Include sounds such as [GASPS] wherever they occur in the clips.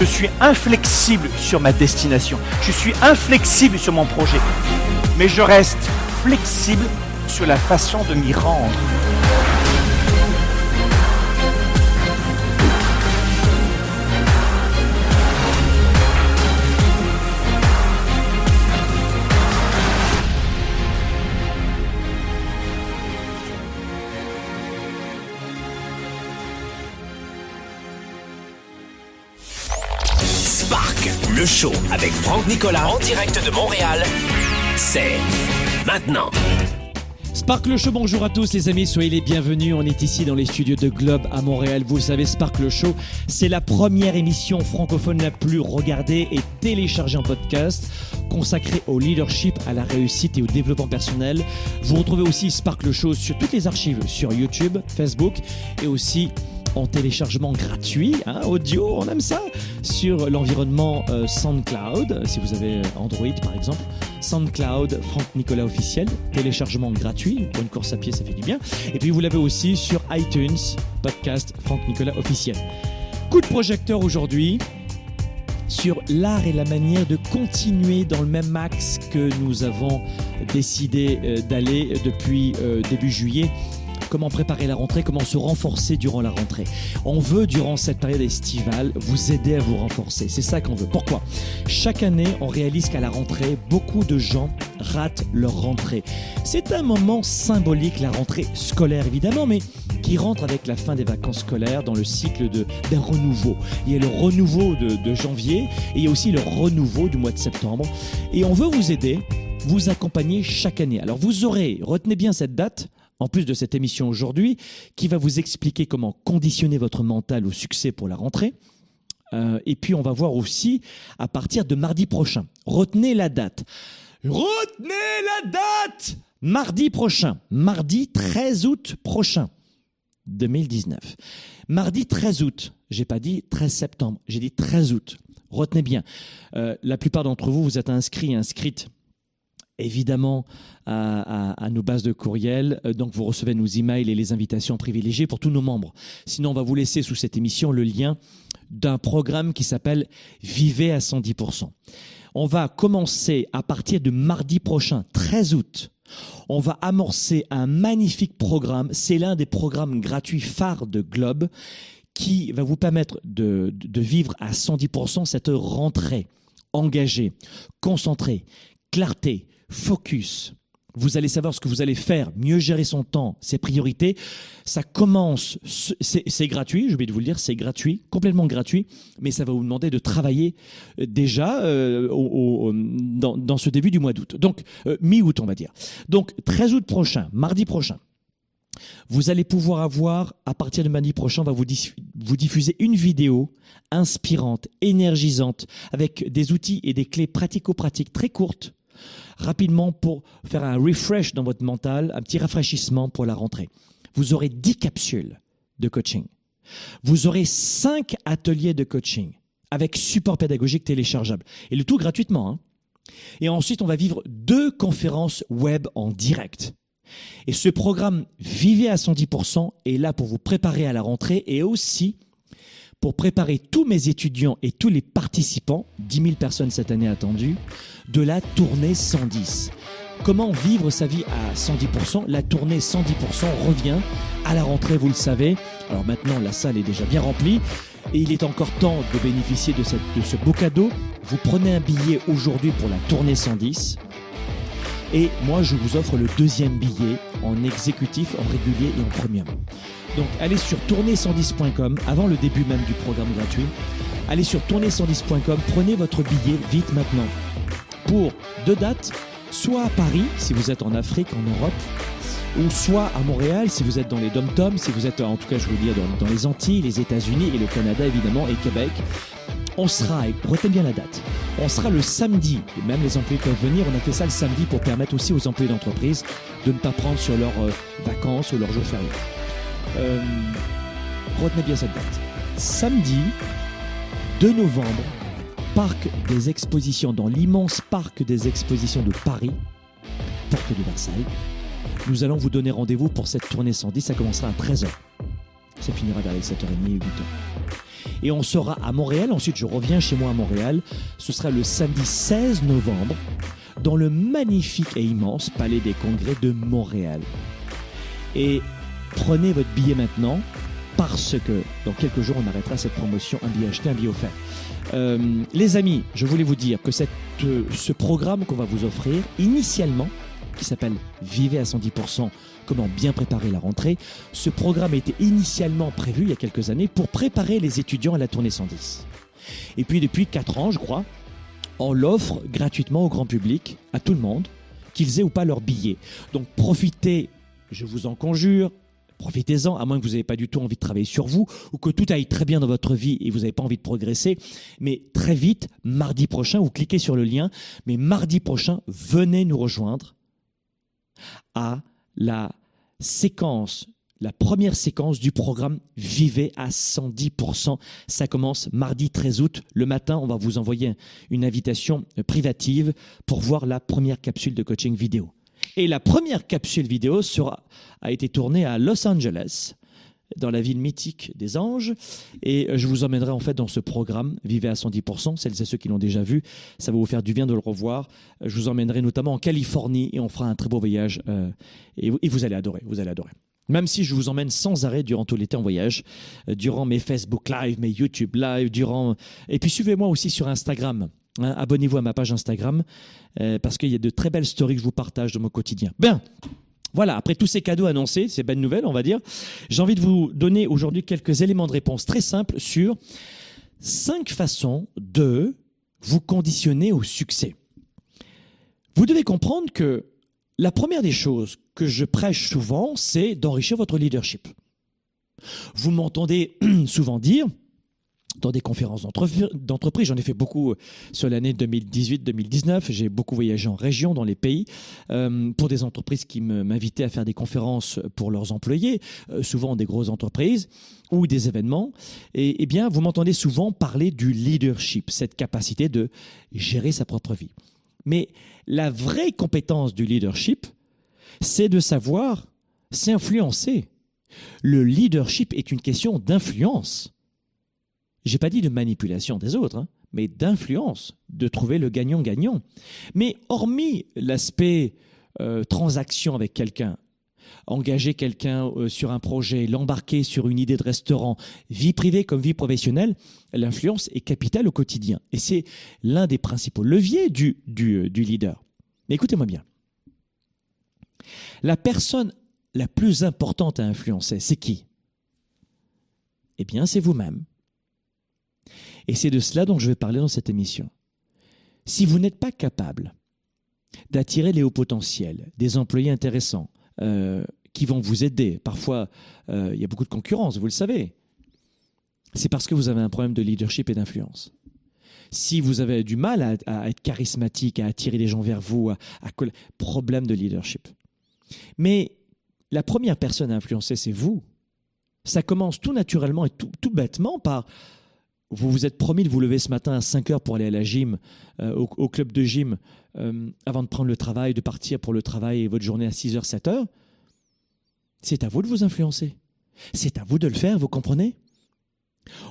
Je suis inflexible sur ma destination. Je suis inflexible sur mon projet. Mais je reste flexible sur la façon de m'y rendre. Avec Franck Nicolas en direct de Montréal, c'est maintenant. Sparkle Show, bonjour à tous les amis, soyez les bienvenus. On est ici dans les studios de Globe à Montréal. Vous le savez, Sparkle Show, c'est la première émission francophone la plus regardée et téléchargée en podcast, consacrée au leadership, à la réussite et au développement personnel. Vous retrouvez aussi Sparkle Show sur toutes les archives, sur YouTube, Facebook et aussi en téléchargement gratuit, hein, audio, on aime ça, sur l'environnement euh, SoundCloud, si vous avez Android par exemple. SoundCloud, Franck Nicolas officiel, téléchargement gratuit, pour une course à pied ça fait du bien. Et puis vous l'avez aussi sur iTunes, podcast Franck Nicolas officiel. Coup de projecteur aujourd'hui sur l'art et la manière de continuer dans le même axe que nous avons décidé euh, d'aller depuis euh, début juillet comment préparer la rentrée, comment se renforcer durant la rentrée. On veut, durant cette période estivale, vous aider à vous renforcer. C'est ça qu'on veut. Pourquoi? Chaque année, on réalise qu'à la rentrée, beaucoup de gens ratent leur rentrée. C'est un moment symbolique, la rentrée scolaire évidemment, mais qui rentre avec la fin des vacances scolaires dans le cycle d'un renouveau. Il y a le renouveau de, de janvier et il y a aussi le renouveau du mois de septembre. Et on veut vous aider vous accompagner chaque année. Alors vous aurez, retenez bien cette date, en plus de cette émission aujourd'hui, qui va vous expliquer comment conditionner votre mental au succès pour la rentrée. Euh, et puis on va voir aussi à partir de mardi prochain. Retenez la date. Retenez la date Mardi prochain. Mardi 13 août prochain. 2019. Mardi 13 août. J'ai pas dit 13 septembre. J'ai dit 13 août. Retenez bien. Euh, la plupart d'entre vous, vous êtes inscrits, inscrites évidemment à, nos bases de courriel. Euh, donc vous recevez nos emails et les invitations privilégiées pour tous nos membres. Sinon, on va vous laisser sous cette émission le lien d'un programme qui s'appelle Vivez à 110%. On va commencer à partir de mardi prochain, 13 août. On va amorcer un magnifique programme. C'est l'un des programmes gratuits phares de Globe qui va vous permettre de, de vivre à 110% cette rentrée engagée, concentrée, clarté, focus. Vous allez savoir ce que vous allez faire, mieux gérer son temps, ses priorités. Ça commence, c'est gratuit, j'ai oublié de vous le dire, c'est gratuit, complètement gratuit, mais ça va vous demander de travailler euh, déjà euh, au, dans, ce début du mois d'août. Donc, euh, mi-août, on va dire. Donc, 13 août prochain, mardi prochain, vous allez pouvoir avoir, à partir de mardi prochain, on va vous, vous diffuser une vidéo inspirante, énergisante, avec des outils et des clés pratico-pratiques très courtes rapidement pour faire un refresh dans votre mental, un petit rafraîchissement pour la rentrée. Vous aurez 10 capsules de coaching. Vous aurez 5 ateliers de coaching avec support pédagogique téléchargeable. Et le tout gratuitement. Hein. Et ensuite, on va vivre deux conférences web en direct. Et ce programme Vivez à 110% est là pour vous préparer à la rentrée et aussi pour préparer tous mes étudiants et tous les participants, 10 000 personnes cette année attendues, de la tournée 110. Comment vivre sa vie à 110% La tournée 110% revient à la rentrée, vous le savez. Alors maintenant, la salle est déjà bien remplie et il est encore temps de bénéficier de, cette, de ce beau cadeau. Vous prenez un billet aujourd'hui pour la tournée 110. Et moi, je vous offre le deuxième billet en exécutif, en régulier et en premium. Donc allez sur tournée110.com avant le début même du programme gratuit. Allez sur tournée110.com, prenez votre billet vite maintenant pour deux dates, soit à Paris si vous êtes en Afrique, en Europe, ou soit à Montréal si vous êtes dans les dom-toms, si vous êtes en tout cas je vous dire dans, dans les Antilles, les États-Unis et le Canada évidemment et Québec. On sera, retenez bien la date, on sera le samedi, et même les employés peuvent venir, on a fait ça le samedi pour permettre aussi aux employés d'entreprise de ne pas prendre sur leurs euh, vacances ou leurs jours fériés. Euh, retenez bien cette date. Samedi 2 novembre, parc des expositions, dans l'immense parc des expositions de Paris, porte de Versailles. Nous allons vous donner rendez-vous pour cette tournée 110. Ça commencera à 13h. Ça finira vers les 7h30 ou 8h. Et on sera à Montréal. Ensuite, je reviens chez moi à Montréal. Ce sera le samedi 16 novembre dans le magnifique et immense Palais des Congrès de Montréal. Et prenez votre billet maintenant parce que dans quelques jours, on arrêtera cette promotion un billet acheté, un billet offert. Euh, les amis, je voulais vous dire que cette, euh, ce programme qu'on va vous offrir, initialement, qui s'appelle Vivez à 110%, comment bien préparer la rentrée, ce programme été initialement prévu il y a quelques années pour préparer les étudiants à la tournée 110. Et puis depuis 4 ans, je crois, on l'offre gratuitement au grand public, à tout le monde, qu'ils aient ou pas leur billet. Donc profitez, je vous en conjure, profitez-en, à moins que vous n'ayez pas du tout envie de travailler sur vous ou que tout aille très bien dans votre vie et vous n'avez pas envie de progresser. Mais très vite, mardi prochain, vous cliquez sur le lien, mais mardi prochain, venez nous rejoindre à la séquence la première séquence du programme Vivez à 110%. Ça commence mardi 13 août. Le matin, on va vous envoyer une invitation privative pour voir la première capsule de coaching vidéo. Et la première capsule vidéo sera, a été tournée à Los Angeles, dans la ville mythique des anges. Et je vous emmènerai en fait dans ce programme, Vivez à 110%. Celles et ceux qui l'ont déjà vu, ça va vous faire du bien de le revoir. Je vous emmènerai notamment en Californie et on fera un très beau voyage. Euh, et, et vous allez adorer, vous allez adorer. Même si je vous emmène sans arrêt durant tout l'été en voyage, euh, durant mes Facebook Live, mes YouTube Live, durant... Et puis suivez-moi aussi sur Instagram. Hein. Abonnez-vous à ma page Instagram euh, parce qu'il y a de très belles stories que je vous partage de mon quotidien. Bien, voilà, après tous ces cadeaux annoncés, ces belles nouvelles, on va dire, j'ai envie de vous donner aujourd'hui quelques éléments de réponse très simples sur cinq façons de vous conditionner au succès. Vous devez comprendre que la première des choses que je prêche souvent, c'est d'enrichir votre leadership. Vous m'entendez [CLEARS THROAT] souvent dire, dans des conférences d'entreprise. J'en ai fait beaucoup euh, sur l'année 2018-2019. J'ai beaucoup voyagé en région, dans les pays, euh, pour des entreprises qui m'invitaient à faire des conférences pour leurs employés, euh, souvent des grosses entreprises ou des événements. Et, eh bien, vous m'entendez souvent parler du leadership, cette capacité de gérer sa propre vie. Mais la vraie compétence du leadership, c'est de savoir s'influencer. Le leadership est une question d'influence. J'ai pas dit de manipulation des autres, hein, mais d'influence, de trouver le gagnant-gagnant. Mais hormis l'aspect euh, transaction avec quelqu'un, engager quelqu'un euh, sur un projet, l'embarquer sur une idée de restaurant, vie privée comme vie professionnelle, l'influence est capitale au quotidien. Et c'est l'un des principaux leviers du, euh, du leader. Mais écoutez-moi bien. La personne la plus importante à influencer, c'est qui? Eh bien, c'est vous-même. Et c'est de cela dont je vais parler dans cette émission. Si vous n'êtes pas capable d'attirer les hauts potentiels, des employés intéressants, euh, qui vont vous aider, parfois euh, il y a beaucoup de concurrence, vous le savez, c'est parce que vous avez un problème de leadership et d'influence. Si vous avez du mal à, être charismatique, à attirer les gens vers vous, à, à problème de leadership. Mais la première personne à influencer, c'est vous. Ça commence tout naturellement et tout, bêtement par vous vous êtes promis de vous lever ce matin à 5 heures pour aller à la gym, euh, au, club de gym, euh, avant de prendre le travail, de partir pour le travail et votre journée à 6 heures, 7 heures. C'est à vous de vous influencer. C'est à vous de le faire, vous comprenez?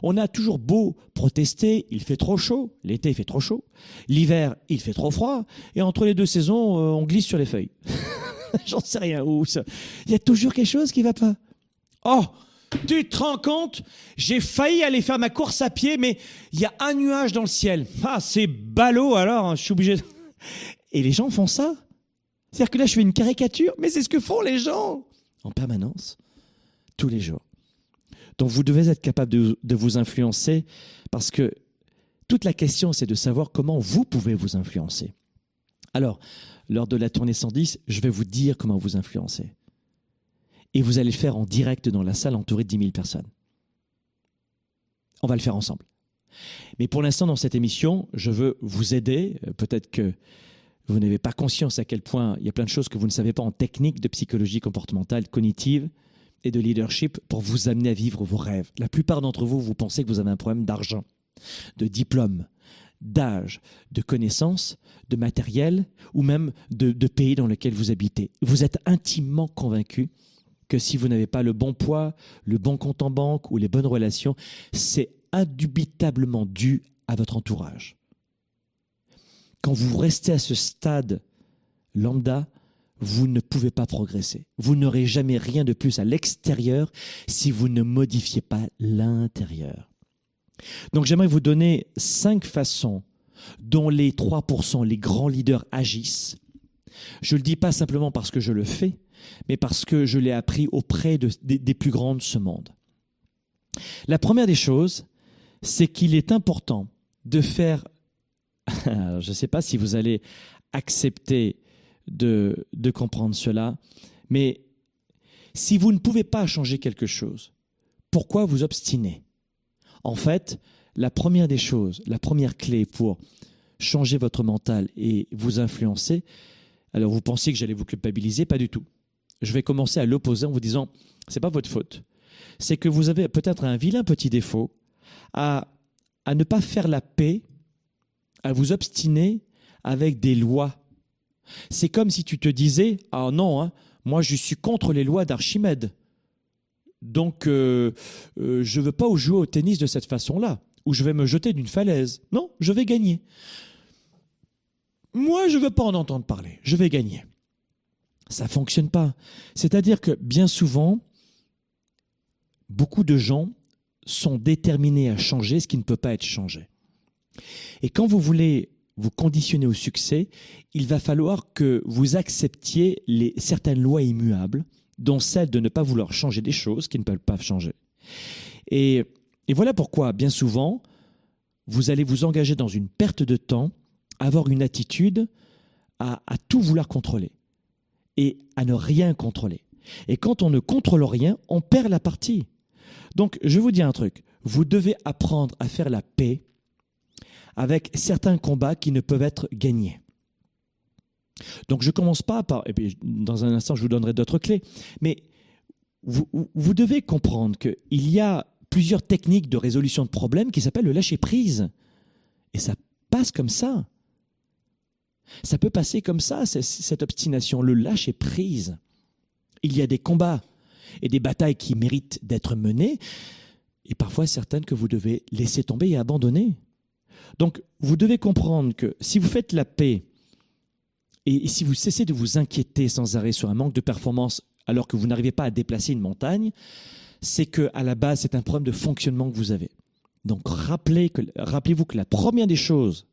On a toujours beau protester, il fait trop chaud, l'été fait trop chaud, l'hiver il fait trop froid, et entre les deux saisons, euh, on glisse sur les feuilles. [LAUGHS] J'en sais rien. Il y a toujours quelque chose qui va pas. Oh, tu te rends compte? J'ai failli aller faire ma course à pied, mais il y a un nuage dans le ciel. Ah, c'est ballot alors, hein, je suis obligé. [LAUGHS] Et les gens font ça? C'est-à-dire que là, je fais une caricature, mais c'est ce que font les gens en permanence, tous les jours. Donc vous devez être capable de, de vous influencer parce que toute la question, c'est de savoir comment vous pouvez vous influencer. Alors, lors de la tournée 110, je vais vous dire comment vous influencer. Et vous allez le faire en direct dans la salle entourée de 10 000 personnes. On va le faire ensemble. Mais pour l'instant, dans cette émission, je veux vous aider. Euh, peut-être que vous n'avez pas conscience à quel point il y a plein de choses que vous ne savez pas en technique de psychologie comportementale, cognitive et de leadership pour vous amener à vivre vos rêves. La plupart d'entre vous, vous pensez que vous avez un problème d'argent, de diplôme, d'âge, de connaissances, de matériel ou même de, pays dans lequel vous habitez. Vous êtes intimement convaincu que si vous n'avez pas le bon poids, le bon compte en banque ou les bonnes relations, c'est indubitablement dû à votre entourage. Quand vous restez à ce stade lambda, vous ne pouvez pas progresser. Vous n'aurez jamais rien de plus à l'extérieur si vous ne modifiez pas l'intérieur. Donc j'aimerais vous donner cinq façons dont les 3%, les grands leaders agissent. Je ne le dis pas simplement parce que je le fais, mais parce que je l'ai appris auprès des plus grands de ce monde. La première des choses, c'est qu'il est important de faire, [LAUGHS] je ne sais pas si vous allez accepter de, de comprendre cela, mais si vous ne pouvez pas changer quelque chose, pourquoi vous obstiner? En fait, la première des choses, la première clé pour changer votre mental et vous influencer, alors vous pensez que j'allais vous culpabiliser Pas du tout. Je vais commencer à l'opposer en vous disant, c'est pas votre faute. C'est que vous avez peut-être un vilain petit défaut à, ne pas faire la paix, à vous obstiner avec des lois c'est comme si tu te disais Ah non, hein, moi je suis contre les lois d'Archimède. Donc euh, euh, je ne veux pas jouer au tennis de cette façon-là, où je vais me jeter d'une falaise. Non, je vais gagner. Moi, je ne veux pas en entendre parler. Je vais gagner. Ça ne fonctionne pas. C'est-à-dire que bien souvent, beaucoup de gens sont déterminés à changer ce qui ne peut pas être changé. Et quand vous voulez vous conditionnez au succès, il va falloir que vous acceptiez certaines lois immuables, dont celle de ne pas vouloir changer des choses qui ne peuvent pas changer. Et, voilà pourquoi, bien souvent, vous allez vous engager dans une perte de temps, avoir une attitude à tout vouloir contrôler et à ne rien contrôler. Et quand on ne contrôle rien, on perd la partie. Donc, je vous dis un truc, vous devez apprendre à faire la paix avec certains combats qui ne peuvent être gagnés. Donc je ne commence pas par, et puis dans un instant je vous donnerai d'autres clés, mais vous, devez comprendre qu'il y a plusieurs techniques de résolution de problèmes qui s'appellent le lâcher-prise. Et ça passe comme ça. Ça peut passer comme ça, cette obstination, le lâcher-prise. Il y a des combats et des batailles qui méritent d'être menées, et parfois certaines que vous devez laisser tomber et abandonner. Donc, vous devez comprendre que si vous faites la paix et si vous cessez de vous inquiéter sans arrêt sur un manque de performance alors que vous n'arrivez pas à déplacer une montagne, c'est que à la base c'est un problème de fonctionnement que vous avez. Donc rappelez-vous que la première des choses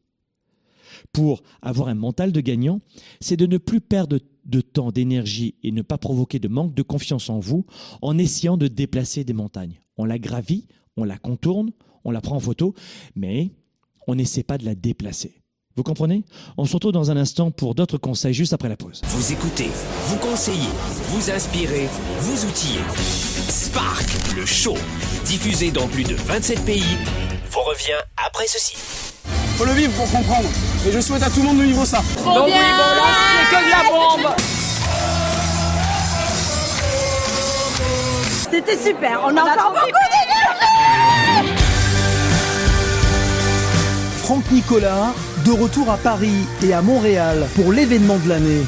pour avoir un mental de gagnant, c'est de ne plus perdre de temps, d'énergie et ne pas provoquer de manque de confiance en vous en essayant de déplacer des montagnes. On la gravit, on la contourne, on la prend en photo, mais on n'essaie pas de la déplacer. Vous comprenez? On se retrouve dans un instant pour d'autres conseils juste après la pause. Vous écoutez, vous conseillez, vous inspirez, vous outillez. Spark, le show, diffusé dans plus de 27 pays, vous revient après ceci. Faut le vivre pour comprendre. Et je souhaite à tout le monde de vivre ça. Bon, oui, bon, c'est que de la bombe C'était super, on a encore beaucoup d'énergie Franck Nicolas, de retour à Paris et à Montréal pour l'événement de l'année.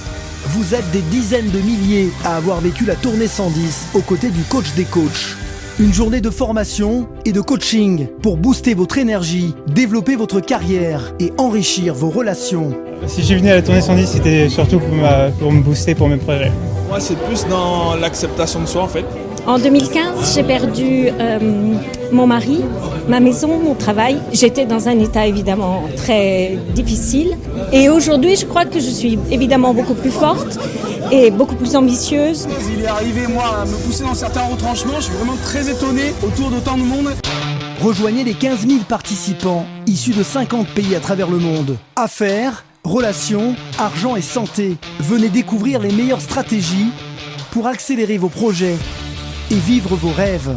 Vous êtes des dizaines de milliers à avoir vécu la tournée 110 aux côtés du coach des coachs. Une journée de formation et de coaching pour booster votre énergie, développer votre carrière et enrichir vos relations. Si je suis venu à la tournée 110, c'était surtout pour, pour me booster pour mes projets. Moi, c'est plus dans l'acceptation de soi en fait. En 2015, j'ai perdu euh, mon mari, ma maison, mon travail. J'étais dans un état évidemment très difficile. Et aujourd'hui, je crois que je suis évidemment beaucoup plus forte et beaucoup plus ambitieuse. Il est arrivé, moi, à me pousser dans certains retranchements. Je suis vraiment très étonné autour d'autant de monde. Rejoignez les 15 000 participants issus de 50 pays à travers le monde. Affaires, relations, argent et santé. Venez découvrir les meilleures stratégies pour accélérer vos projets et vivre vos rêves.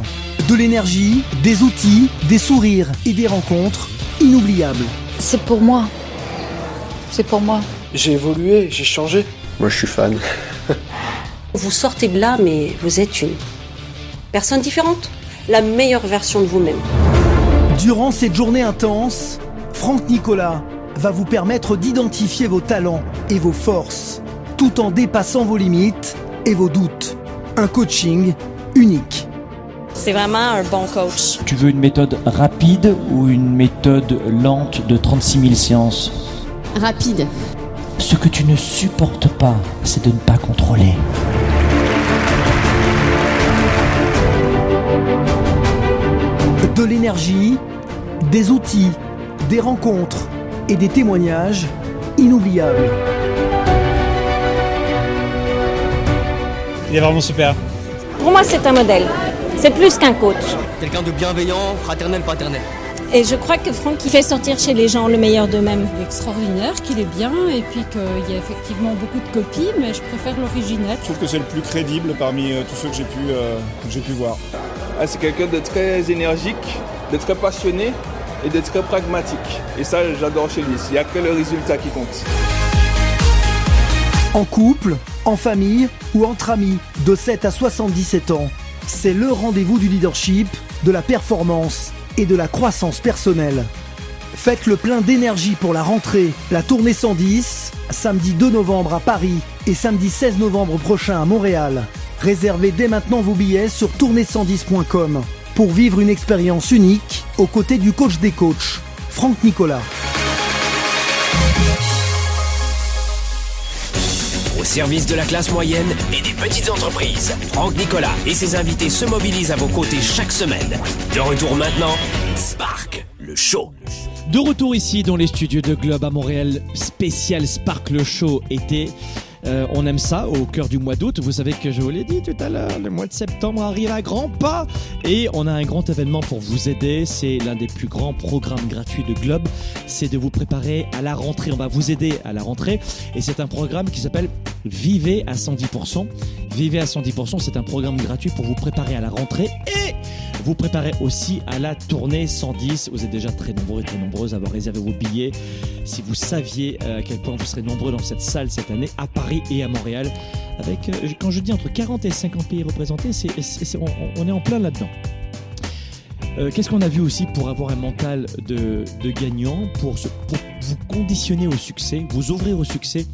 De l'énergie, des outils, des sourires et des rencontres inoubliables. C'est pour moi. C'est pour moi. J'ai évolué, j'ai changé. Moi, je suis fan. vous sortez de là, mais vous êtes une personne différente. La meilleure version de vous-même. Durant cette journée intense, Franck Nicolas va vous permettre d'identifier vos talents et vos forces, tout en dépassant vos limites et vos doutes. Un coaching unique. C'est vraiment un bon coach. Tu veux une méthode rapide ou une méthode lente de 36 000 séances? Rapide. Ce que tu ne supportes pas, c'est de ne pas contrôler. De l'énergie, des outils, des rencontres et des témoignages inoubliables. Il est vraiment super. Pour moi, c'est un modèle. C'est plus qu'un coach. Quelqu'un de bienveillant, fraternel, paternel. Et je crois que Franck, il fait sortir chez les gens le meilleur d'eux-mêmes. Extraordinaire, qu'il est bien, et puis qu'il y a effectivement beaucoup de copies, mais je préfère l'original. Je trouve que c'est le plus crédible parmi euh, tous ceux que j'ai pu, euh, que j'ai pu voir. Ah, c'est quelqu'un de très énergique, de très passionné et de très pragmatique. Et ça, j'adore chez lui. Il n'y a que le résultat qui compte. En couple, en famille ou entre amis de 7 à 77 ans, c'est le rendez-vous du leadership, de la performance et de la croissance personnelle. Faites le plein d'énergie pour la rentrée, la tournée 110, samedi 2 novembre à Paris et samedi 16 novembre prochain à Montréal. Réservez dès maintenant vos billets sur tournée110.com pour vivre une expérience unique aux côtés du coach des coachs, Franck Nicolas. Service de la classe moyenne et des petites entreprises, Franck Nicolas et ses invités se mobilisent à vos côtés chaque semaine. De retour maintenant, Spark, le show. De retour ici dans les studios de Globe à Montréal, spécial Spark le Show été. Euh, on aime ça au cœur du mois d'août. Vous savez que je vous l'ai dit tout à l'heure, le mois de septembre arrive à grands pas et on a un grand événement pour vous aider. C'est l'un des plus grands programmes gratuits de Globe. C'est de vous préparer à la rentrée. On va vous aider à la rentrée et c'est un programme qui s'appelle Vivez à 110%. Vivez à 110%, c'est un programme gratuit pour vous préparer à la rentrée et vous préparer aussi à la tournée 110. Vous êtes déjà très nombreux et très nombreuses à avoir réservé vos billets. Si vous saviez euh, à quel point vous serez nombreux dans cette salle cette année, à Paris et à Montréal, avec, euh, quand je dis entre 40 et 50 pays représentés, on, est en plein là-dedans. Euh, Qu'est-ce qu'on a vu aussi pour avoir un mental de, gagnant, pour vous conditionner au succès, vous ouvrir au succès?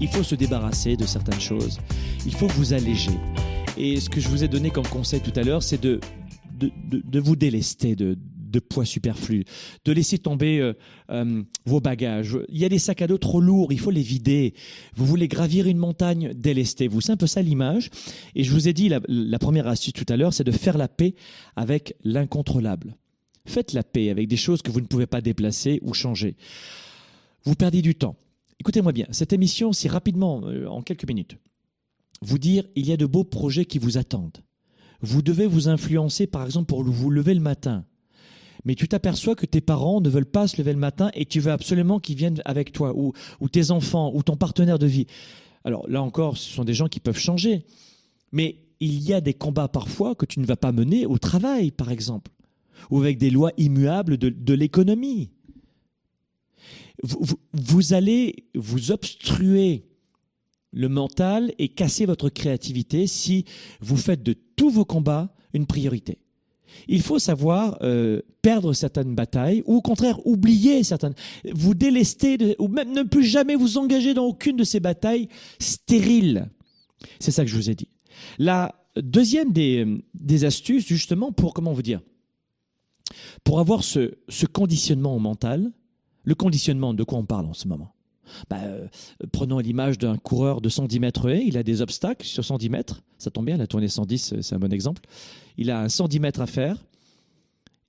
Il faut se débarrasser de certaines choses. Il faut vous alléger. Et ce que je vous ai donné comme conseil tout à l'heure, c'est de, de, vous délester de, poids superflu, de laisser tomber euh, euh, vos bagages. Il y a des sacs à dos trop lourds, il faut les vider. Vous voulez gravir une montagne, délestez-vous. C'est un peu ça l'image. Et je vous ai dit, la, la première astuce tout à l'heure, c'est de faire la paix avec l'incontrôlable. Faites la paix avec des choses que vous ne pouvez pas déplacer ou changer. Vous perdez du temps. Écoutez-moi bien, cette émission, c'est rapidement, euh, en quelques minutes, vous dire, il y a de beaux projets qui vous attendent. Vous devez vous influencer, par exemple, pour vous lever le matin. Mais tu t'aperçois que tes parents ne veulent pas se lever le matin et tu veux absolument qu'ils viennent avec toi, ou, tes enfants, ou ton partenaire de vie. Alors là encore, ce sont des gens qui peuvent changer. Mais il y a des combats parfois que tu ne vas pas mener au travail, par exemple, ou avec des lois immuables de, l'économie. Vous- vous allez vous obstruer le mental et casser votre créativité si vous faites de tous vos combats une priorité. Il faut savoir euh, perdre certaines batailles ou au contraire oublier certaines, vous délester ou même ne plus jamais vous engager dans aucune de ces batailles stériles. C'est ça que je vous ai dit. La deuxième des, des astuces justement pour comment vous dire, pour avoir ce, ce conditionnement mental, le conditionnement de quoi on parle en ce moment? Bah, euh, prenons l'image d'un coureur de 110 mètres haies. Il a des obstacles sur 110 mètres. Ça tombe bien, la tournée 110, euh, c'est un bon exemple. Il a un 110 mètres à faire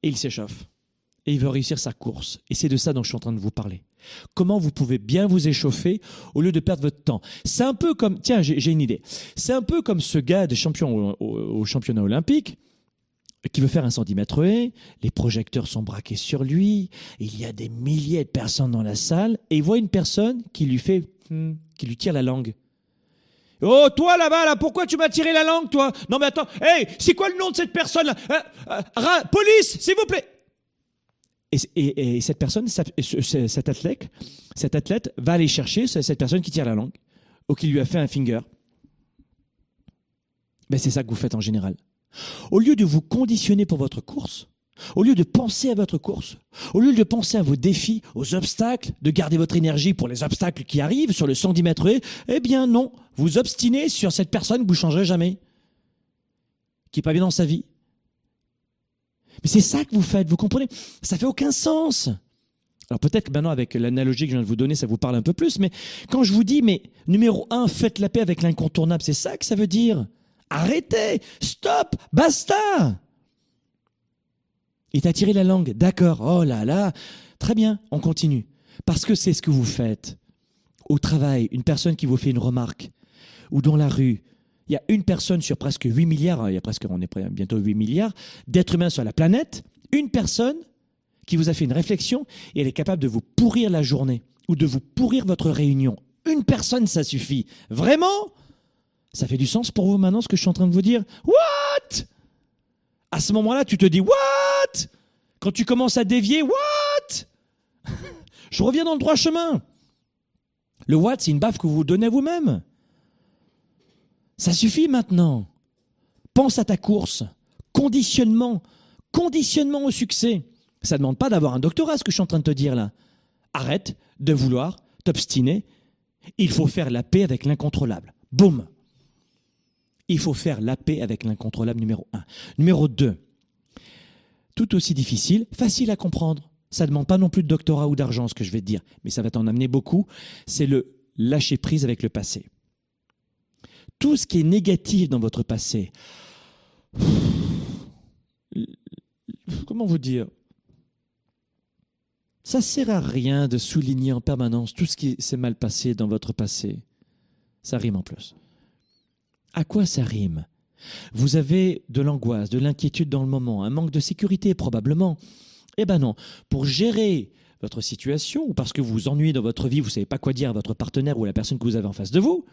et il s'échauffe. Et il veut réussir sa course. Et c'est de ça dont je suis en train de vous parler. Comment vous pouvez bien vous échauffer au lieu de perdre votre temps? C'est un peu comme, tiens, j'ai une idée. C'est un peu comme ce gars de champion au championnat olympique qui veut faire un 110 mètres les projecteurs sont braqués sur lui, il y a des milliers de personnes dans la salle, et il voit une personne qui lui fait, hmm, qui lui tire la langue. Oh, toi là-bas, là, pourquoi tu m'as tiré la langue, toi? Non mais attends, hey, c'est quoi le nom de cette personne-là euh, ra- Police, s'il vous plaît et, et- et cette personne, cet athlète, cet athlète va aller chercher ce- cette personne qui tire la langue, ou qui lui a fait un finger. Ben, c'est ça que vous faites en général. Au lieu de vous conditionner pour votre course, au lieu de penser à votre course, au lieu de penser à vos défis, aux obstacles, de garder votre énergie pour les obstacles qui arrivent sur le 110 mètres eh bien non, vous obstinez sur cette personne que vous ne changerez jamais, qui n'est pas bien dans sa vie, Mais c'est ça que vous faites, vous comprenez? Ça fait aucun sens. Alors peut-être que maintenant, avec l'analogie que je viens de vous donner, ça vous parle un peu plus, mais quand je vous dis, mais numéro un, faites la paix avec l'incontournable, c'est ça que ça veut dire? Arrêtez, stop, basta. Il t'a tiré la langue, d'accord, oh là là, très bien, on continue. Parce que c'est ce que vous faites. Au travail, une personne qui vous fait une remarque, ou dans la rue, il y a une personne sur presque 8 milliards, hein, il y a presque, on est bientôt 8 milliards d'êtres humains sur la planète, une personne qui vous a fait une réflexion et elle est capable de vous pourrir la journée ou de vous pourrir votre réunion. Une personne, ça suffit. Vraiment? Ça fait du sens pour vous maintenant ce que je suis en train de vous dire? What? À ce moment-là, tu te dis What? Quand tu commences à dévier, What? [LAUGHS] Je reviens dans le droit chemin. Le what, c'est une baffe que vous vous donnez à vous-même. Ça suffit maintenant. Pense à ta course. Conditionnement. Conditionnement au succès. Ça ne demande pas d'avoir un doctorat, ce que je suis en train de te dire là. Arrête de vouloir t'obstiner. Il faut faire la paix avec l'incontrôlable. Boum. Il faut faire la paix avec l'incontrôlable numéro un. Numéro deux. Tout aussi difficile, facile à comprendre. Ça ne demande pas non plus de doctorat ou d'argent, ce que je vais te dire, mais ça va t'en amener beaucoup. C'est le lâcher prise avec le passé. Tout ce qui est négatif dans votre passé, comment vous dire ça sert à rien de souligner en permanence tout ce qui s'est mal passé dans votre passé. Ça rime en plus. À quoi ça rime? Vous avez de l'angoisse, de l'inquiétude dans le moment, un manque de sécurité probablement. Eh ben non, pour gérer votre situation ou parce que vous vous ennuyez dans votre vie, vous ne savez pas quoi dire à votre partenaire ou à la personne que vous avez en face de vous,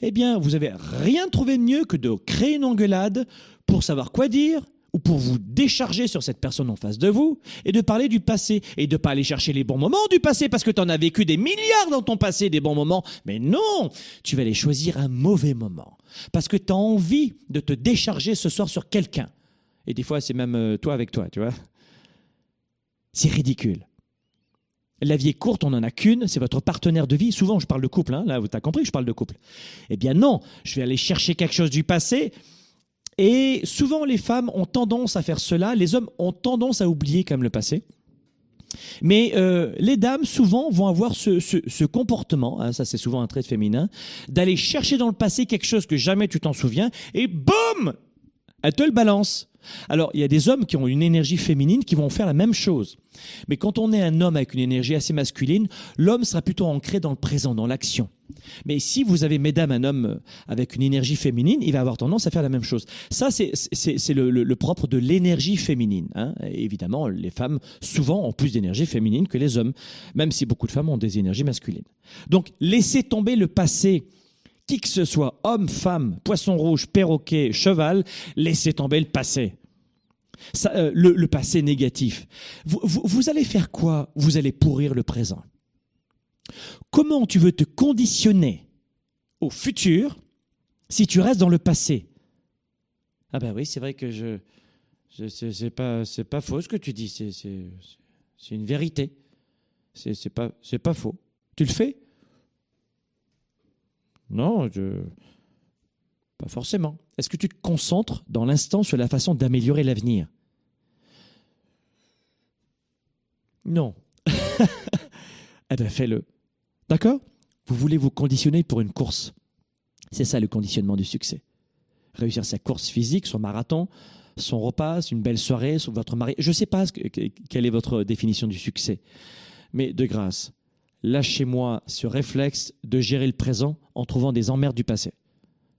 eh bien, vous n'avez rien trouvé de mieux que de créer une engueulade pour savoir quoi dire, ou pour vous décharger sur cette personne en face de vous et de parler du passé et de pas aller chercher les bons moments du passé parce que tu en as vécu des milliards dans ton passé, des bons moments. Mais non, tu vas aller choisir un mauvais moment parce que tu as envie de te décharger ce soir sur quelqu'un. Et des fois, c'est même euh, toi avec toi, tu vois. C'est ridicule. La vie est courte, on n'en a qu'une, c'est votre partenaire de vie. Souvent, je parle de couple, hein, là, tu as compris que je parle de couple. Eh bien non, je vais aller chercher quelque chose du passé et souvent, les femmes ont tendance à faire cela, les hommes ont tendance à oublier comme le passé. Mais euh, les dames, souvent, vont avoir ce, comportement, hein, ça c'est souvent un trait féminin, d'aller chercher dans le passé quelque chose que jamais tu t'en souviens, et boum Elle te le balance. Alors, il y a des hommes qui ont une énergie féminine qui vont faire la même chose. Mais quand on est un homme avec une énergie assez masculine, l'homme sera plutôt ancré dans le présent, dans l'action. Mais si vous avez, mesdames, un homme avec une énergie féminine, il va avoir tendance à faire la même chose. Ça, c'est le, propre de l'énergie féminine. Hein. Évidemment, les femmes, souvent, ont plus d'énergie féminine que les hommes, même si beaucoup de femmes ont des énergies masculines. Donc, laissez tomber le passé. Qui que ce soit, homme, femme, poisson rouge, perroquet, cheval, laissez tomber le passé. Euh, le, passé négatif. vous allez faire quoi? Vous allez pourrir le présent. Comment tu veux te conditionner au futur si tu restes dans le passé? Ah ben oui, c'est vrai que je, c'est pas c'est pas faux ce que tu dis, c'est c'est une vérité. C'est c'est pas c'est pas faux. Tu le fais? Non, je pas forcément. Est-ce que tu te concentres dans l'instant sur la façon d'améliorer l'avenir? Non. [LAUGHS] eh bien, fais-le. D'accord? Vous voulez vous conditionner pour une course. C'est ça le conditionnement du succès. Réussir sa course physique, son marathon, son repas, une belle soirée, votre mari. Je ne sais pas quelle est votre définition du succès. Mais de grâce, lâchez-moi ce réflexe de gérer le présent en trouvant des emmerdes du passé.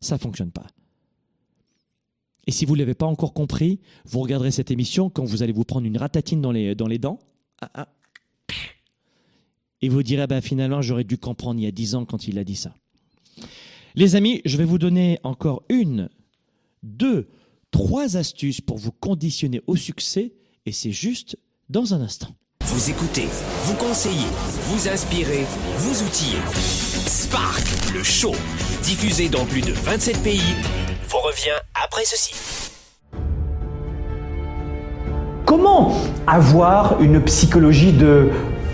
Ça ne fonctionne pas. Et si vous ne l'avez pas encore compris, vous regarderez cette émission quand vous allez vous prendre une ratatine dans les, dents. Ah, ah, et vous direz, bah, finalement, j'aurais dû comprendre il y a dix ans quand il a dit ça. Les amis, je vais vous donner encore une, deux, trois astuces pour vous conditionner au succès, et c'est juste dans un instant. Vous écoutez, vous conseillez, vous inspirez, vous outillez. Spark, le show, diffusé dans plus de 27 pays, vous revient après ceci. Comment avoir une psychologie de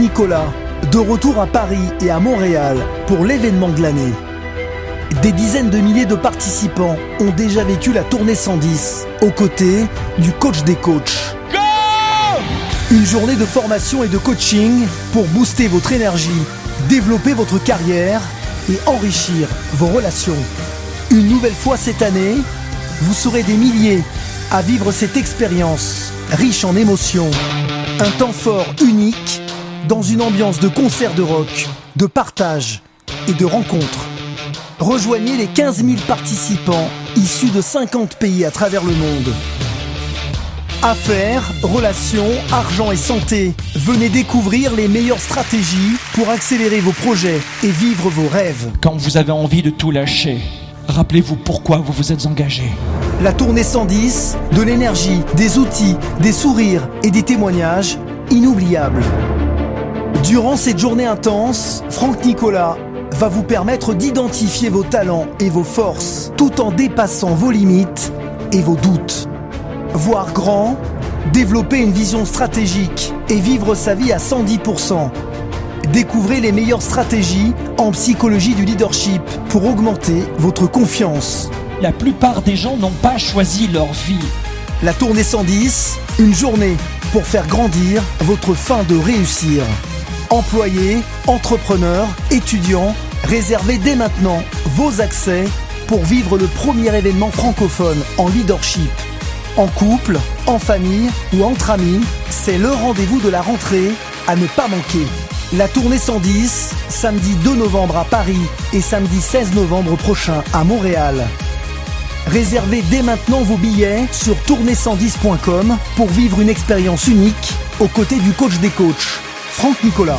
Nicolas, de retour à Paris et à Montréal pour l'événement de l'année. Des dizaines de milliers de participants ont déjà vécu la tournée 110 aux côtés du coach des coachs. Une journée de formation et de coaching pour booster votre énergie, développer votre carrière et enrichir vos relations. Une nouvelle fois cette année, vous serez des milliers à vivre cette expérience riche en émotions. Un temps fort unique dans une ambiance de concert de rock, de partage et de rencontres. Rejoignez les 15 000 participants issus de 50 pays à travers le monde. Affaires, relations, argent et santé. Venez découvrir les meilleures stratégies pour accélérer vos projets et vivre vos rêves. Quand vous avez envie de tout lâcher, rappelez-vous pourquoi vous vous êtes engagé. La tournée 110, de l'énergie, des outils, des sourires et des témoignages inoubliables. Durant cette journée intense, Franck Nicolas va vous permettre d'identifier vos talents et vos forces tout en dépassant vos limites et vos doutes. Voir grand, développer une vision stratégique et vivre sa vie à 110%. Découvrez les meilleures stratégies en psychologie du leadership pour augmenter votre confiance. La plupart des gens n'ont pas choisi leur vie. La tournée 110, une journée pour faire grandir votre fin de réussir. Employés, entrepreneurs, étudiants, réservez dès maintenant vos accès pour vivre le premier événement francophone en leadership. En couple, en famille ou entre amis, c'est le rendez-vous de la rentrée à ne pas manquer. La tournée 110, samedi 2 novembre à Paris et samedi 16 novembre prochain à Montréal. Réservez dès maintenant vos billets sur tournée110.com pour vivre une expérience unique aux côtés du coach des coachs, Franck Nicolas.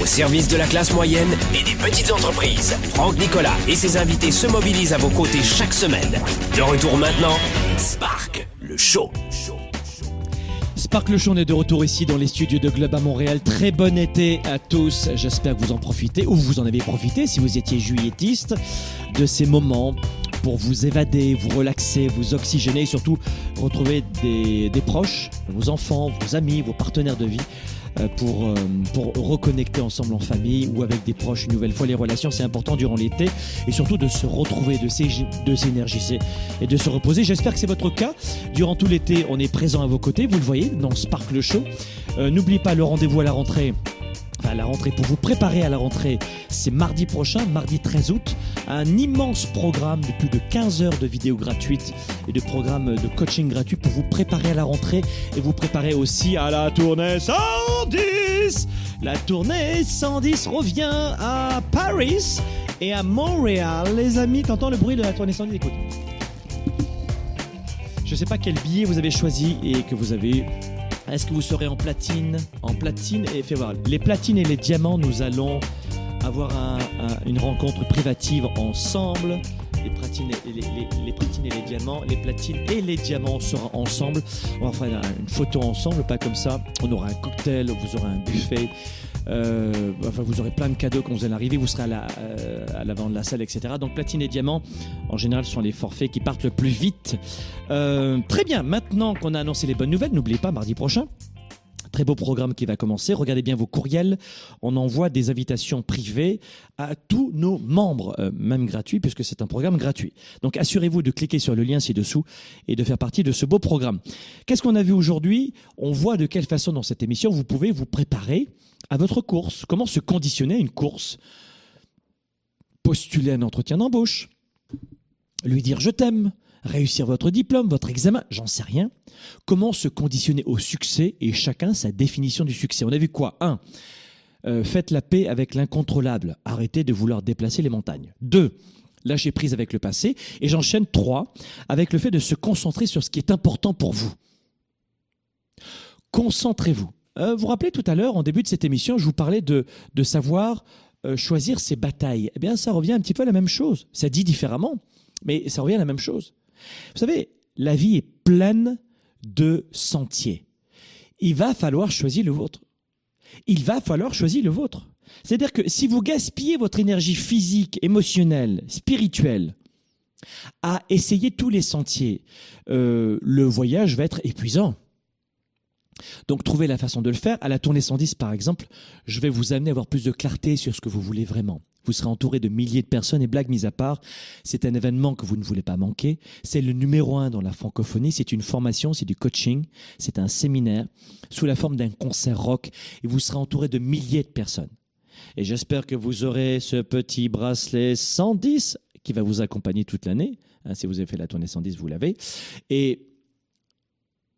Au service de la classe moyenne et des petites entreprises, Franck Nicolas et ses invités se mobilisent à vos côtés chaque semaine. De retour maintenant, Spark, le show. Spark le show, on est de retour ici dans les studios de Globe à Montréal. Très bon été à tous. J'espère que vous en profitez ou vous en avez profité si vous étiez juilletiste de ces moments pour vous évader, vous relaxer, vous oxygéner et surtout retrouver des, proches, vos enfants, vos amis, vos partenaires de vie euh, pour, euh, pour reconnecter ensemble en famille ou avec des proches une nouvelle fois. Les relations, c'est important durant l'été et surtout de se retrouver, de s'é- de s'énergiser et de se reposer. J'espère que c'est votre cas. Durant tout l'été, on est présent à vos côtés, vous le voyez dans Spark le Show. Euh, N'oubliez pas le rendez-vous à la rentrée. Enfin, la rentrée, pour vous préparer à la rentrée, c'est mardi prochain, mardi 13 août, un immense programme de plus de 15 heures de vidéos gratuites et de programmes de coaching gratuits pour vous préparer à la rentrée et vous préparer aussi à la tournée 110. La tournée 110 revient à Paris et à Montréal. Les amis, t'entends le bruit de la tournée 110 Écoute. Je sais pas quel billet vous avez choisi et que vous avez est-ce que vous serez en platine En platine et fais voir. Les platines et les diamants, nous allons avoir un- un- une rencontre privative ensemble. Les platines, et les, les- les platines et les diamants, les platines et les diamants seront ensemble. On va faire une photo ensemble, pas comme ça. On aura un cocktail, vous aurez un buffet. Euh, enfin, vous aurez plein de cadeaux quand vous allez arriver. Vous serez à euh, l'avant de la salle, etc. Donc, platine et diamant, en général, sont les forfaits qui partent le plus vite. Euh, très bien. Maintenant qu'on a annoncé les bonnes nouvelles, n'oubliez pas, mardi prochain, Très beau programme qui va commencer. Regardez bien vos courriels. On envoie des invitations privées à tous nos membres, même gratuits, puisque c'est un programme gratuit. Donc assurez-vous de cliquer sur le lien ci-dessous et de faire partie de ce beau programme. Qu'est-ce qu'on a vu aujourd'hui? On voit de quelle façon dans cette émission vous pouvez vous préparer à votre course. Comment se conditionner à une course Postuler un entretien d'embauche, lui dire je t'aime, réussir votre diplôme, votre examen, j'en sais rien. Comment se conditionner au succès et chacun sa définition du succès? On a vu quoi? Un, euh, faites la paix avec l'incontrôlable. Arrêtez de vouloir déplacer les montagnes. Deux, lâchez prise avec le passé. Et j'enchaîne trois, avec le fait de se concentrer sur ce qui est important pour vous. Concentrez-vous. Euh, vous vous rappelez tout à l'heure, en début de cette émission, je vous parlais de, de savoir euh, choisir ses batailles. Eh bien, ça revient un petit peu à la même chose. Ça dit différemment, mais ça revient à la même chose. Vous savez, la vie est pleine de sentiers. Il va falloir choisir le vôtre. Il va falloir choisir le vôtre. C'est-à-dire que si vous gaspillez votre énergie physique, émotionnelle, spirituelle, à essayer tous les sentiers, euh, le voyage va être épuisant. Donc trouvez la façon de le faire. À la tournée 110 par exemple, je vais vous amener à avoir plus de clarté sur ce que vous voulez vraiment. Vous serez entouré de milliers de personnes et blagues mises à part, c'est un événement que vous ne voulez pas manquer. C'est le numéro un dans la francophonie. C'est une formation, c'est du coaching, c'est un séminaire sous la forme d'un concert rock et vous serez entouré de milliers de personnes. Et j'espère que vous aurez ce petit bracelet 110 qui va vous accompagner toute l'année. Hein, si vous avez fait la tournée 110, vous l'avez. Et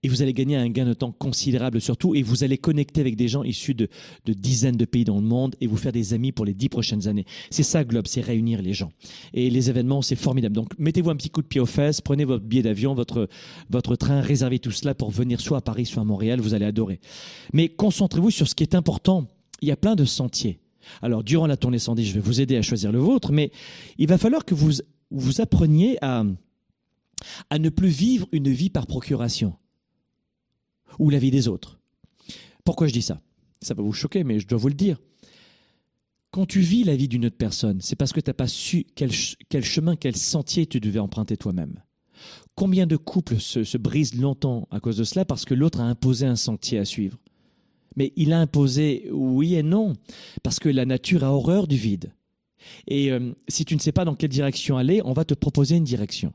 et vous allez gagner un gain de temps considérable surtout, et vous allez connecter avec des gens issus de, dizaines de pays dans le monde et vous faire des amis pour les dix prochaines années. C'est ça Globe, c'est réunir les gens. Et les événements, c'est formidable. Donc mettez-vous un petit coup de pied aux fesses, prenez votre billet d'avion, votre, votre train, réservez tout cela pour venir soit à Paris, soit à Montréal, vous allez adorer. Mais concentrez-vous sur ce qui est important. Il y a plein de sentiers. Alors durant la tournée 110, je vais vous aider à choisir le vôtre, mais il va falloir que vous, vous appreniez à, à ne plus vivre une vie par procuration ou la vie des autres. Pourquoi je dis ça? Ça va vous choquer, mais je dois vous le dire. Quand tu vis la vie d'une autre personne, c'est parce que tu n'as pas su quel, chemin, quel sentier tu devais emprunter toi-même. Combien de couples se, se, brisent longtemps à cause de cela parce que l'autre a imposé un sentier à suivre? Mais il a imposé oui et non, parce que la nature a horreur du vide. Et euh, si tu ne sais pas dans quelle direction aller, on va te proposer une direction.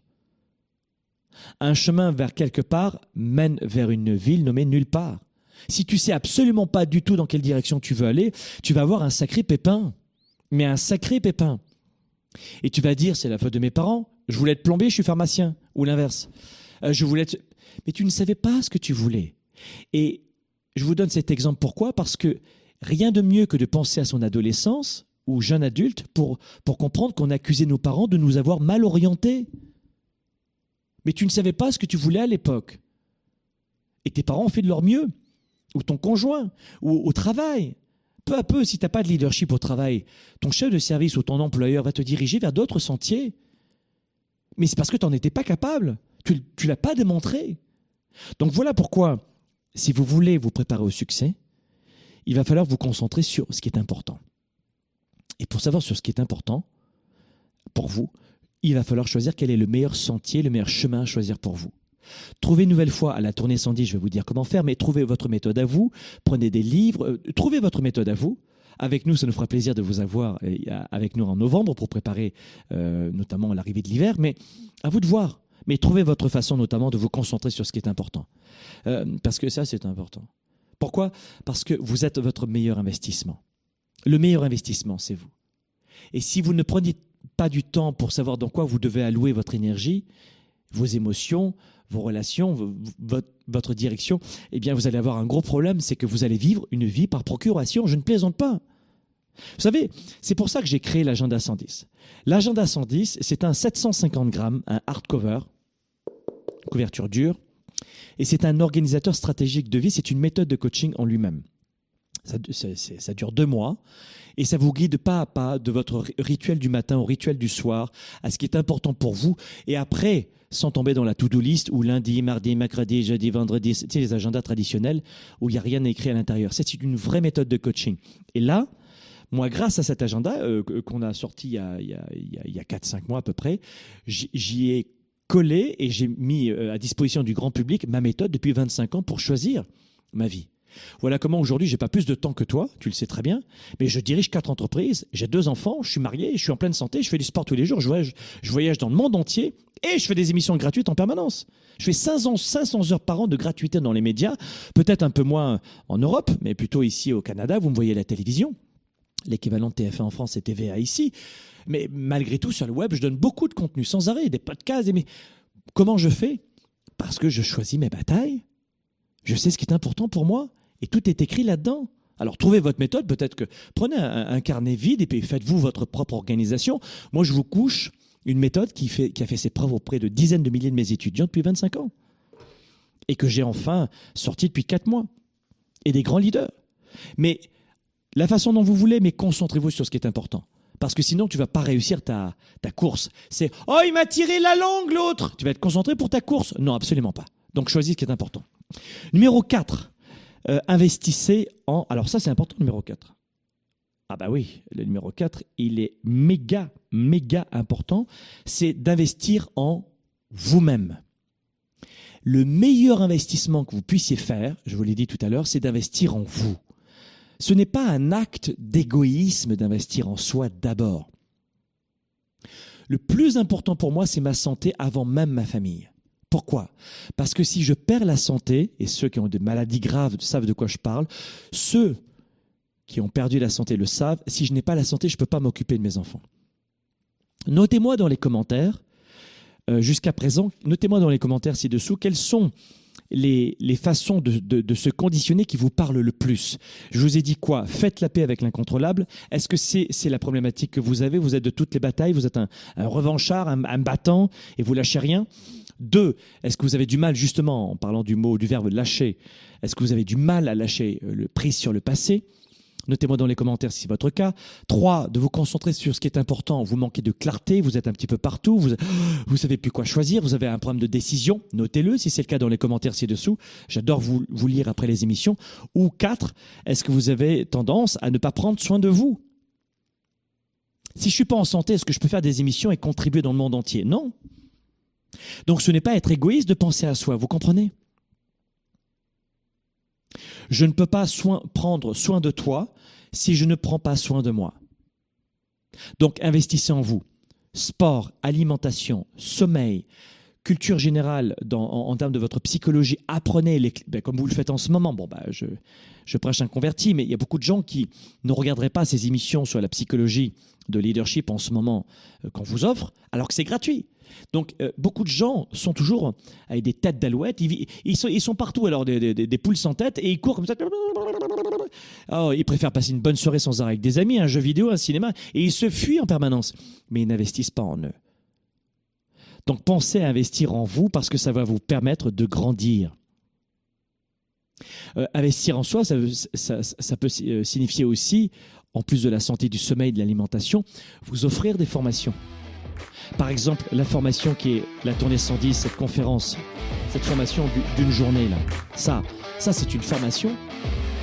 Un chemin vers quelque part mène vers une ville nommée nulle part. Si tu sais absolument pas du tout dans quelle direction tu veux aller, tu vas avoir un sacré pépin. Mais un sacré pépin. Et tu vas dire, c'est la faute de mes parents. Je voulais être plombier, je suis pharmacien. Ou l'inverse. Euh, je voulais être... Mais tu ne savais pas ce que tu voulais. Et je vous donne cet exemple pourquoi? Parce que rien de mieux que de penser à son adolescence ou jeune adulte pour, pour comprendre qu'on accusait nos parents de nous avoir mal orientés mais tu ne savais pas ce que tu voulais à l'époque. Et tes parents ont fait de leur mieux, ou ton conjoint, ou au travail. Peu à peu, si tu n'as pas de leadership au travail, ton chef de service ou ton employeur va te diriger vers d'autres sentiers. Mais c'est parce que tu n'en étais pas capable. Tu ne l'as pas démontré. Donc voilà pourquoi, si vous voulez vous préparer au succès, il va falloir vous concentrer sur ce qui est important. Et pour savoir sur ce qui est important, pour vous, il va falloir choisir quel est le meilleur sentier, le meilleur chemin à choisir pour vous. Trouvez une nouvelle fois à la tournée 110, je vais vous dire comment faire, mais trouvez votre méthode à vous, prenez des livres, euh, trouvez votre méthode à vous. Avec nous, ça nous fera plaisir de vous avoir euh, avec nous en novembre pour préparer euh, notamment l'arrivée de l'hiver, mais à vous de voir. Mais trouvez votre façon notamment de vous concentrer sur ce qui est important. parce que ça, c'est important. Pourquoi? Parce que vous êtes votre meilleur investissement. Le meilleur investissement, c'est vous. Et si vous ne prenez pas du temps pour savoir dans quoi vous devez allouer votre énergie, vos émotions, vos relations, votre, direction, eh bien vous allez avoir un gros problème, c'est que vous allez vivre une vie par procuration. Je ne plaisante pas. Vous savez, c'est pour ça que j'ai créé l'agenda 110. L'agenda 110, c'est un 750 grammes, un hardcover, couverture dure, et c'est un organisateur stratégique de vie, c'est une méthode de coaching en lui-même. Ça, ça, dure deux mois et ça vous guide pas à pas de votre rituel du matin au rituel du soir, à ce qui est important pour vous. Et après, sans tomber dans la to-do list où lundi, mardi, mercredi, jeudi, vendredi, sais, les agendas traditionnels où il n'y a rien écrit à l'intérieur. C'est une vraie méthode de coaching. Et là, moi, grâce à cet agenda euh, qu'on a sorti il y a, il y a, 4-5 mois à peu près, j'y ai collé et j'ai mis euh, à disposition du grand public ma méthode depuis 25 ans pour choisir ma vie. Voilà comment aujourd'hui j'ai pas plus de temps que toi, tu le sais très bien, mais je dirige quatre entreprises, j'ai deux enfants, je suis marié, je suis en pleine santé, je fais du sport tous les jours, je voyage, dans le monde entier Et je fais des émissions gratuites en permanence. Je fais 500, 500 heures par an de gratuité dans les médias, peut-être un peu moins en Europe, mais plutôt ici au Canada. Vous me voyez à la télévision. L'équivalent de TF1 en France, c'est TVA ici. Mais malgré tout, sur le web, je donne beaucoup de contenu sans arrêt, des podcasts. Mais comment je fais? Parce que je choisis mes batailles. Je sais ce qui est important pour moi. Et tout est écrit là-dedans. Alors trouvez votre méthode, peut-être que prenez un, carnet vide et puis faites-vous votre propre organisation. Moi, je vous couche une méthode qui a fait ses preuves auprès de dizaines de milliers de mes étudiants depuis 25 ans. Et que j'ai enfin sorti depuis 4 mois. Et des grands leaders. Mais la façon dont vous voulez, mais concentrez-vous sur ce qui est important. Parce que sinon, tu vas pas réussir ta, ta course. C'est Oh, il m'a tiré la langue, l'autre Tu vas être concentré pour ta course Non, absolument pas. Donc choisis ce qui est important. Numéro 4. Euh, investissez en. Alors, ça, c'est important, numéro 4. Ah, bah oui, le numéro 4, il est méga, méga important. C'est d'investir en vous-même. Le meilleur investissement que vous puissiez faire, je vous l'ai dit tout à l'heure, c'est d'investir en vous. Ce n'est pas un acte d'égoïsme d'investir en soi d'abord. Le plus important pour moi, c'est ma santé avant même ma famille. Pourquoi? Parce que si je perds la santé, et ceux qui ont des maladies graves savent de quoi je parle, ceux qui ont perdu la santé le savent, si je n'ai pas la santé, je ne peux pas m'occuper de mes enfants. Notez-moi dans les commentaires, euh, jusqu'à présent, notez-moi dans les commentaires ci-dessous, quels sont les, façons de, se conditionner qui vous parlent le plus. Je vous ai dit quoi? Faites la paix avec l'incontrôlable. Est-ce que c'est la problématique que vous avez? Vous êtes de toutes les batailles, vous êtes un, revanchard, un, un, battant, et vous lâchez rien? Deux, est-ce que vous avez du mal, justement, en parlant du mot, du verbe lâcher, est-ce que vous avez du mal à lâcher euh, le prix sur le passé? Notez-moi dans les commentaires si c'est votre cas. Trois, de vous concentrer sur ce qui est important. Vous manquez de clarté, vous êtes un petit peu partout, vous [GASPS] ne savez plus quoi choisir, vous avez un problème de décision. Notez-le si c'est le cas dans les commentaires ci-dessous. J'adore vous, vous lire après les émissions. Ou quatre, est-ce que vous avez tendance à ne pas prendre soin de vous? Si je suis pas en santé, est-ce que je peux faire des émissions et contribuer dans le monde entier? Non. Donc ce n'est pas être égoïste de penser à soi, vous comprenez? Je ne peux pas prendre soin de toi si je ne prends pas soin de moi. Donc investissez en vous. Sport, alimentation, sommeil, culture générale en, termes de votre psychologie. Apprenez, les, ben, comme vous le faites en ce moment. Bon, bah, je, je prêche un converti, mais il y a beaucoup de gens qui ne regarderaient pas ces émissions sur la psychologie de leadership en ce moment euh, qu'on vous offre, alors que c'est gratuit. Donc, euh, beaucoup de gens sont toujours avec des têtes d'alouette. Ils, sont, partout, alors des, poules sans tête, et ils courent comme ça. Oh, ils préfèrent passer une bonne soirée sans arrêt avec des amis, un jeu vidéo, un cinéma, et ils se fuient en permanence. Mais ils n'investissent pas en eux. Donc, pensez à investir en vous parce que ça va vous permettre de grandir. Euh, investir en soi, ça, ça peut euh, signifier aussi, en plus de la santé, du sommeil, de l'alimentation, vous offrir des formations. Par exemple, la formation qui est la tournée 110, cette conférence, cette formation d'une journée là. Ça, ça c'est une formation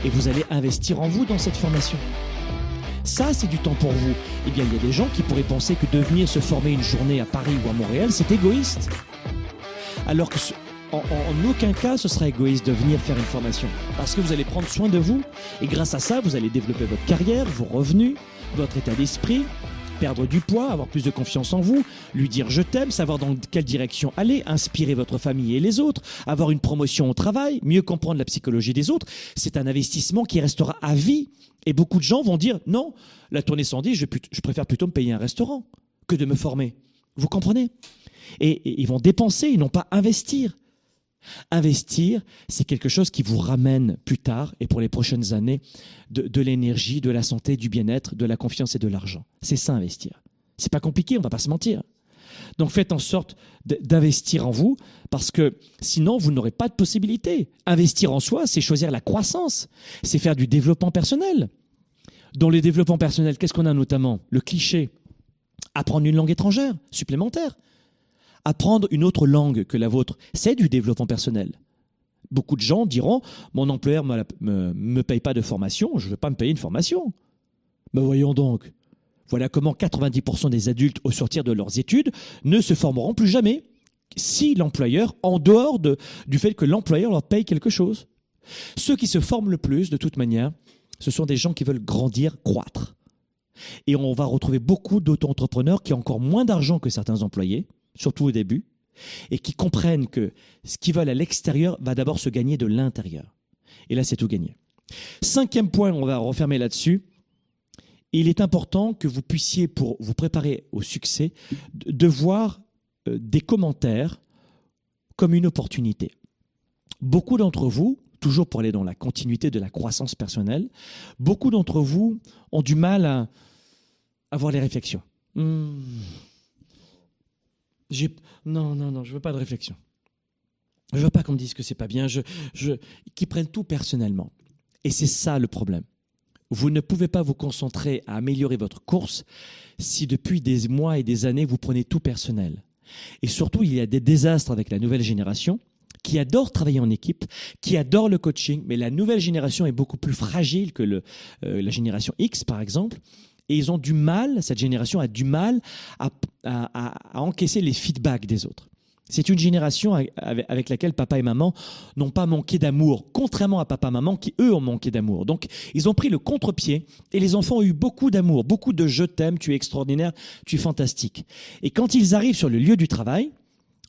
et vous allez investir en vous dans cette formation. Ça, c'est du temps pour vous. Eh bien, il y a des gens qui pourraient penser que de venir se former une journée à Paris ou à Montréal, c'est égoïste. Alors que en, aucun cas ce sera égoïste de venir faire une formation. Parce que vous allez prendre soin de vous et grâce à ça, vous allez développer votre carrière, vos revenus, votre état d'esprit, perdre du poids, avoir plus de confiance en vous, lui dire je t'aime, savoir dans quelle direction aller, inspirer votre famille et les autres, avoir une promotion au travail, mieux comprendre la psychologie des autres. C'est un investissement qui restera à vie. Et beaucoup de gens vont dire non, la tournée 110, je, je préfère plutôt me payer un restaurant que de me former. Vous comprenez? Et ils vont dépenser, ils n'ont pas investir. Investir, c'est quelque chose qui vous ramène plus tard et pour les prochaines années de, l'énergie, de la santé, du bien-être, de la confiance et de l'argent. C'est ça investir. C'est pas compliqué, on va pas se mentir. Donc faites en sorte d'investir en vous parce que sinon vous n'aurez pas de possibilité. Investir en soi, c'est choisir la croissance, c'est faire du développement personnel. Dans le développement personnel, qu'est-ce qu'on a notamment? Le cliché. Apprendre une langue étrangère supplémentaire apprendre une autre langue que la vôtre, c'est du développement personnel. Beaucoup de gens diront Mon employeur ne me, paye pas de formation, je ne veux pas me payer une formation. Mais voyons donc. Voilà comment 90% des adultes, au sortir de leurs études, ne se formeront plus jamais si l'employeur, en dehors de, du fait que l'employeur leur paye quelque chose. Ceux qui se forment le plus, de toute manière, ce sont des gens qui veulent grandir, croître. Et on va retrouver beaucoup d'auto-entrepreneurs qui ont encore moins d'argent que certains employés, surtout au début, et qui comprennent que ce qu'ils veulent à l'extérieur va d'abord se gagner de l'intérieur. Et là, c'est tout gagné. Cinquième point, on va refermer là-dessus. Il est important que vous puissiez, pour vous préparer au succès, de voir euh, des commentaires comme une opportunité. Beaucoup d'entre vous, toujours pour aller dans la continuité de la croissance personnelle, beaucoup d'entre vous ont du mal à avoir les réflexions. Hmm. Non, non, non, je veux pas de réflexion. Je veux pas qu'on me dise que c'est pas bien. Je, je, qu'ils prennent tout personnellement. Et c'est ça le problème. Vous ne pouvez pas vous concentrer à améliorer votre course si depuis des mois et des années vous prenez tout personnel. Et surtout, il y a des désastres avec la nouvelle génération qui adore travailler en équipe, qui adore le coaching, mais la nouvelle génération est beaucoup plus fragile que le, euh, la génération X, par exemple. Et ils ont du mal, cette génération a du mal à, à encaisser les feedbacks des autres. C'est une génération avec laquelle papa et maman n'ont pas manqué d'amour, contrairement à papa et maman qui, eux, ont manqué d'amour. Donc, ils ont pris le contre-pied et les enfants ont eu beaucoup d'amour, beaucoup de je t'aime, tu es extraordinaire, tu es fantastique. Et quand ils arrivent sur le lieu du travail,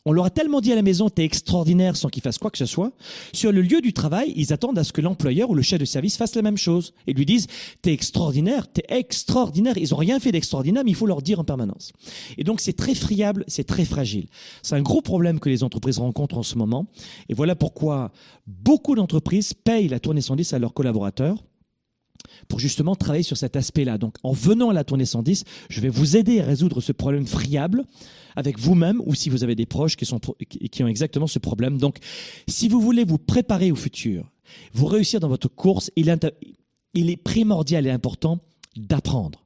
on leur a tellement dit à la maison, t'es extraordinaire sans qu'ils fassent quoi que ce soit. Sur le lieu du travail, ils attendent à ce que l'employeur ou le chef de service fasse la même chose et lui disent, t'es extraordinaire, t'es extraordinaire. Ils ont rien fait d'extraordinaire, mais il faut leur dire en permanence. Et donc, c'est très friable, c'est très fragile. C'est un gros problème que les entreprises rencontrent en ce moment. Et voilà pourquoi beaucoup d'entreprises payent la tournée 110 à leurs collaborateurs pour justement travailler sur cet aspect-là. Donc, en venant à la tournée 110, je vais vous aider à résoudre ce problème friable avec vous-même ou si vous avez des proches qui, sont, qui ont exactement ce problème. Donc, si vous voulez vous préparer au futur, vous réussir dans votre course, il est, est primordial et important d'apprendre.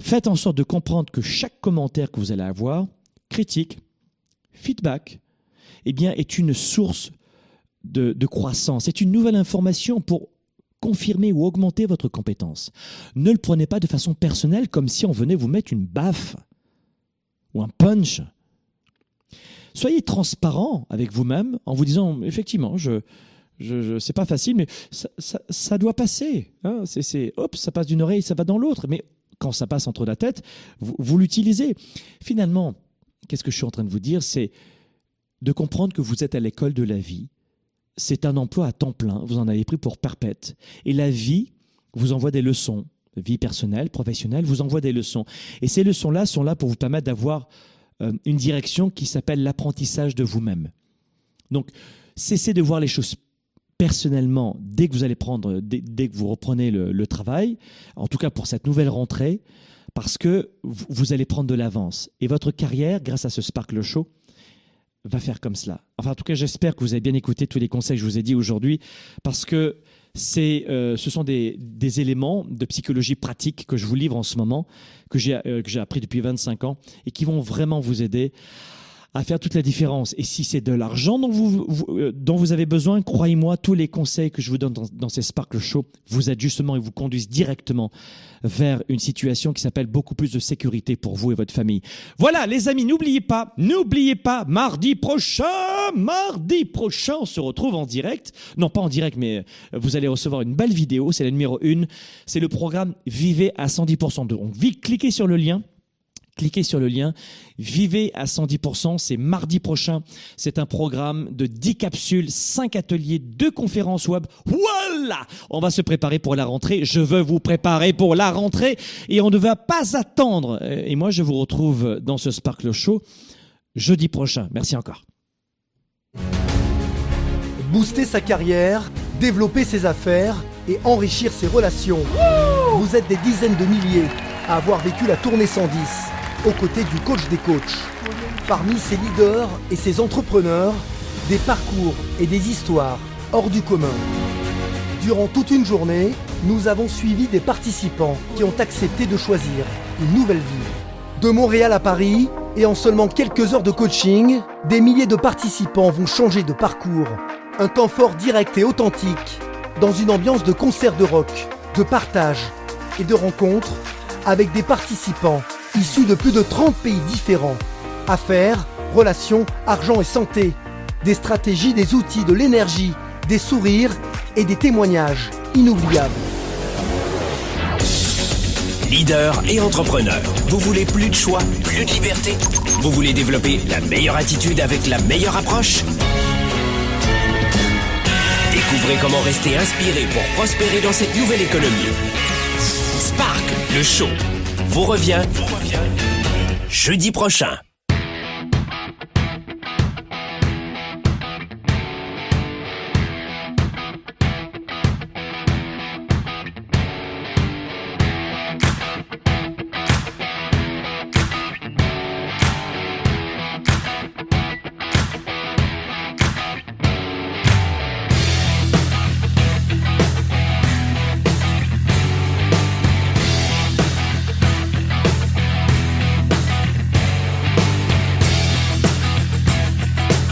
Faites en sorte de comprendre que chaque commentaire que vous allez avoir, critique, feedback, eh bien, est une source de, de croissance, c'est une nouvelle information pour confirmer ou augmenter votre compétence. Ne le prenez pas de façon personnelle comme si on venait vous mettre une baffe ou un punch. Soyez transparent avec vous-même en vous disant effectivement, je, je, c'est pas facile, mais ça, doit passer. Hein. c'est, hop, ça passe d'une oreille, ça va dans l'autre. Mais quand ça passe entre la tête, vous l'utilisez. Finalement, qu'est-ce que je suis en train de vous dire? C'est de comprendre que vous êtes à l'école de la vie c'est un emploi à temps plein, vous en avez pris pour perpète. Et la vie vous envoie des leçons, vie personnelle, professionnelle, vous envoie des leçons. Et ces leçons-là sont là pour vous permettre d'avoir euh, une direction qui s'appelle l'apprentissage de vous-même. Donc, cessez de voir les choses personnellement dès que vous allez prendre, dès, que vous reprenez le, travail, en tout cas pour cette nouvelle rentrée, parce que vous allez prendre de l'avance. Et votre carrière, grâce à ce Sparkle Show, va faire comme cela. Enfin, en tout cas, j'espère que vous avez bien écouté tous les conseils que je vous ai dit aujourd'hui, parce que euh, ce sont des, des, éléments de psychologie pratique que je vous livre en ce moment, que j'ai, euh, appris depuis 25 ans, et qui vont vraiment vous aider à faire toute la différence. Et si c'est de l'argent dont vous, euh, dont vous avez besoin, croyez-moi, tous les conseils que je vous donne dans, dans ces Sparkle Show vous aident justement et vous conduisent directement vers une situation qui s'appelle beaucoup plus de sécurité pour vous et votre famille. Voilà, les amis, n'oubliez pas, n'oubliez pas, mardi prochain, mardi prochain, on se retrouve en direct. Non, pas en direct, mais euh, vous allez recevoir une belle vidéo, c'est la numéro 1. C'est le programme Vivez à 110%. Donc, cliquez sur le lien cliquez sur le lien. Vivez à 110%, c'est mardi prochain. C'est un programme de 10 capsules, 5 ateliers, 2 conférences web. Voilà On va se préparer pour la rentrée. Je veux vous préparer pour la rentrée et on ne va pas attendre. Et moi, je vous retrouve dans ce Sparkle Show jeudi prochain. Merci encore. Booster sa carrière, développer ses affaires et enrichir ses relations. Vous êtes des dizaines de milliers à avoir vécu la tournée 110 aux côtés du coach des coachs. Parmi ces leaders et ces entrepreneurs, des parcours et des histoires hors du commun. Durant toute une journée, nous avons suivi des participants qui ont accepté de choisir une nouvelle vie. De Montréal à Paris, et en seulement quelques heures de coaching, des milliers de participants vont changer de parcours. Un temps fort direct et authentique, dans une ambiance de concert de rock, de partage et de rencontres avec des participants issus de plus de 30 pays différents. Affaires, relations, argent et santé. Des stratégies, des outils, de l'énergie, des sourires et des témoignages inoubliables. leader et entrepreneur. Vous voulez plus de choix, plus de liberté? Vous voulez développer la meilleure attitude avec la meilleure approche? Découvrez comment rester inspiré pour prospérer dans cette nouvelle économie. Spark, le show, vous revient, jeudi prochain.